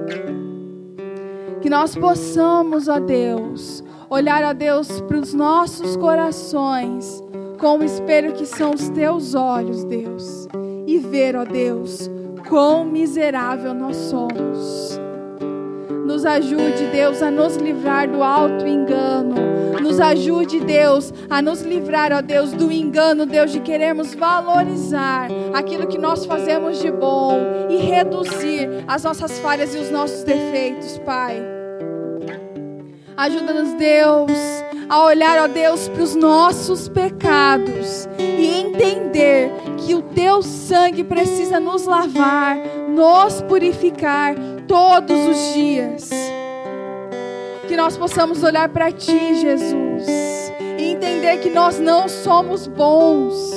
Que nós possamos, ó Deus, olhar, ó Deus, para os nossos corações, com o espelho que são os teus olhos, Deus, e ver, ó Deus, quão miserável nós somos. Nos ajude, Deus, a nos livrar do alto engano. Nos ajude, Deus, a nos livrar, ó Deus, do engano, Deus, de querermos valorizar aquilo que nós fazemos de bom e reduzir as nossas falhas e os nossos defeitos, Pai. Ajuda-nos, Deus, a olhar, ó Deus, para os nossos pecados e entender que o teu sangue precisa nos lavar, nos purificar todos os dias. Que nós possamos olhar para ti, Jesus, e entender que nós não somos bons.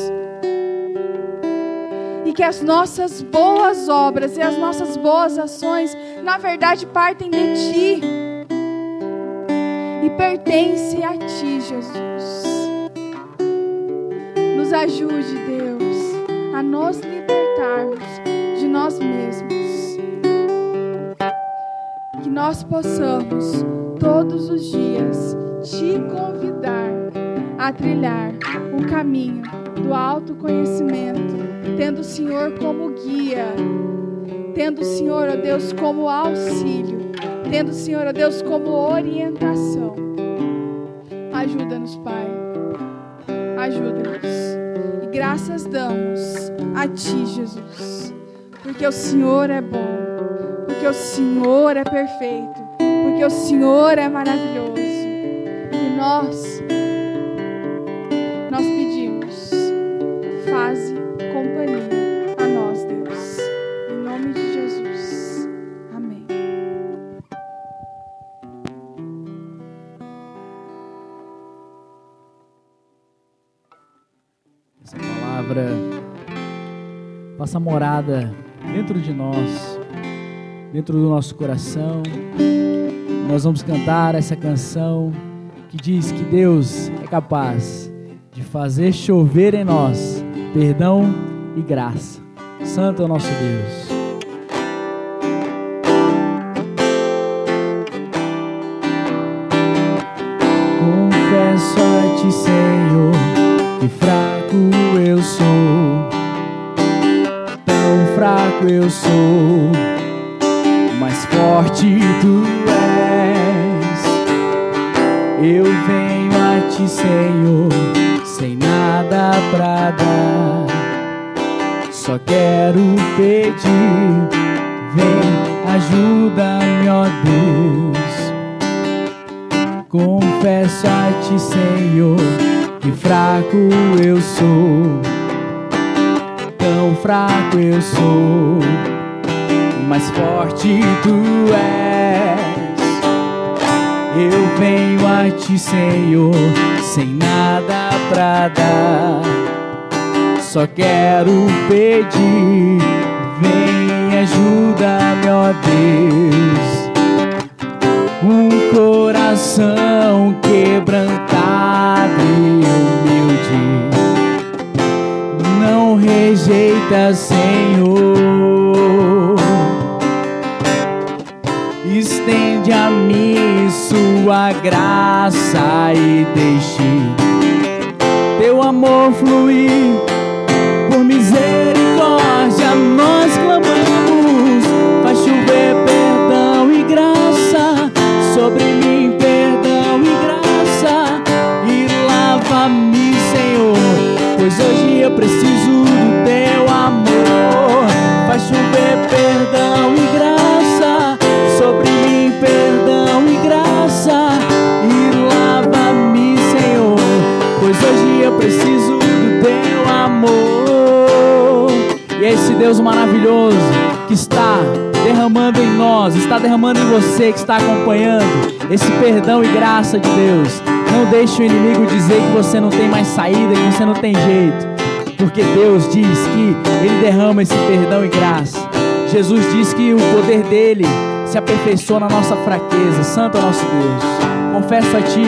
E que as nossas boas obras e as nossas boas ações, na verdade, partem de ti e pertence a ti, Jesus. Nos ajude, Deus, a nos libertarmos de nós mesmos. Que nós possamos todos os dias te convidar a trilhar o caminho do autoconhecimento, tendo o Senhor como guia, tendo o Senhor, ó Deus, como auxílio tendo, Senhor, ó Deus, como orientação. Ajuda-nos, Pai. Ajuda-nos. E graças damos a Ti, Jesus. Porque o Senhor é bom. Porque o Senhor é perfeito. Porque o Senhor é maravilhoso. E nós, nós pedimos, faze companhia a nós, Deus. Em nome de Jesus. Amém. Essa palavra faça morada dentro de nós, dentro do nosso coração. Nós vamos cantar essa canção que diz que Deus é capaz de fazer chover em nós perdão e graça. Santo é o nosso Deus. Fraco eu sou. Tão fraco eu sou, mas forte tu és. Eu venho a ti, Senhor, sem nada pra dar. Só quero pedir, vem, ajuda-me, ó Deus um coração quebrantado Senhor. Estende a mim sua graça e deixe teu amor fluir. Por misericórdia nós clamamos, faz chover perdão e graça sobre mim, perdão e graça, e lava-me, Senhor, pois hoje eu preciso. Faz chover perdão e graça sobre mim, perdão e graça, e lava-me, Senhor, pois hoje eu preciso do teu amor. E é esse Deus maravilhoso que está derramando em nós, está derramando em você que está acompanhando esse perdão e graça de Deus. Não deixe o inimigo dizer que você não tem mais saída, que você não tem jeito, porque Deus diz que Ele derrama esse perdão e graça. Jesus diz que o poder dele se aperfeiçoa na nossa fraqueza. Santo é nosso Deus. Confesso a Ti.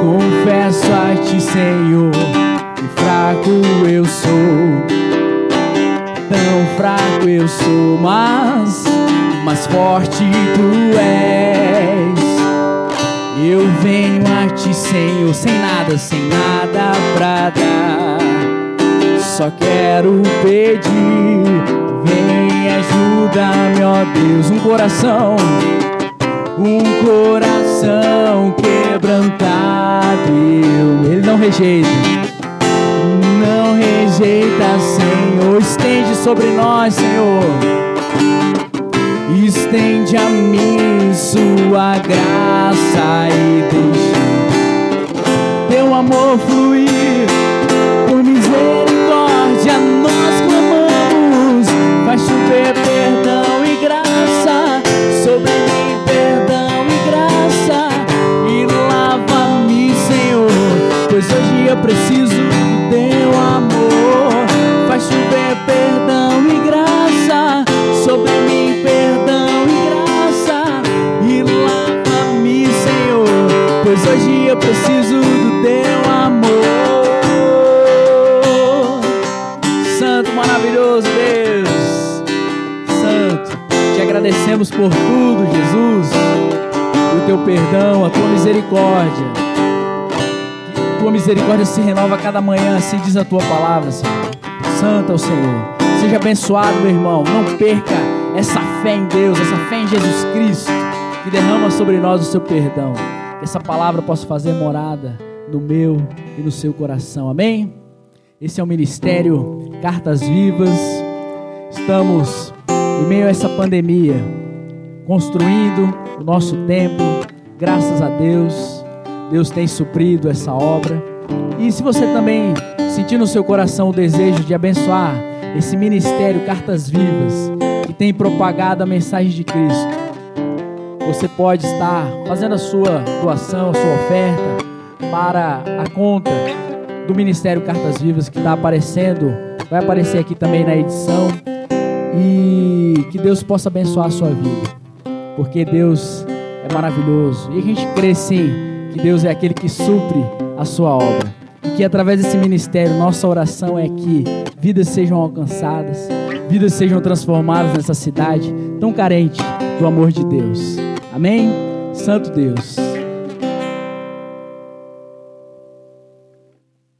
Confesso a Ti, Senhor, que fraco eu sou tão fraco eu sou, mas mais forte tu és. Nada, sem nada pra dar. Só quero pedir, vem ajuda-me, ó Deus, um coração, um coração quebrantado. Ele não rejeita, não rejeita, Senhor, estende sobre nós, Senhor estende a mim sua graça e deixa teu amor fluir agradecemos por tudo, Jesus, o teu perdão, a tua misericórdia. Tua misericórdia se renova cada manhã, assim diz a tua palavra, Senhor. Santo é o Senhor. Seja abençoado, meu irmão. Não perca essa fé em Deus, essa fé em Jesus Cristo, que derrama sobre nós o seu perdão. Que essa palavra possa fazer morada no meu e no seu coração. Amém? Esse é o ministério Cartas Vivas. Estamos em meio a essa pandemia, construindo o nosso templo. Graças a Deus, Deus tem suprido essa obra. E se você também sentir no seu coração o desejo de abençoar esse ministério Cartas Vivas, que tem propagado a mensagem de Cristo, você pode estar fazendo a sua doação, a sua oferta para a conta do Ministério Cartas Vivas que está aparecendo, vai aparecer aqui também na edição. E que Deus possa abençoar a sua vida, porque Deus é maravilhoso. E a gente crê sim que Deus é aquele que supre a sua obra. E que através desse ministério, nossa oração é que vidas sejam alcançadas, vidas sejam transformadas nessa cidade tão carente do amor de Deus. Amém? Santo Deus.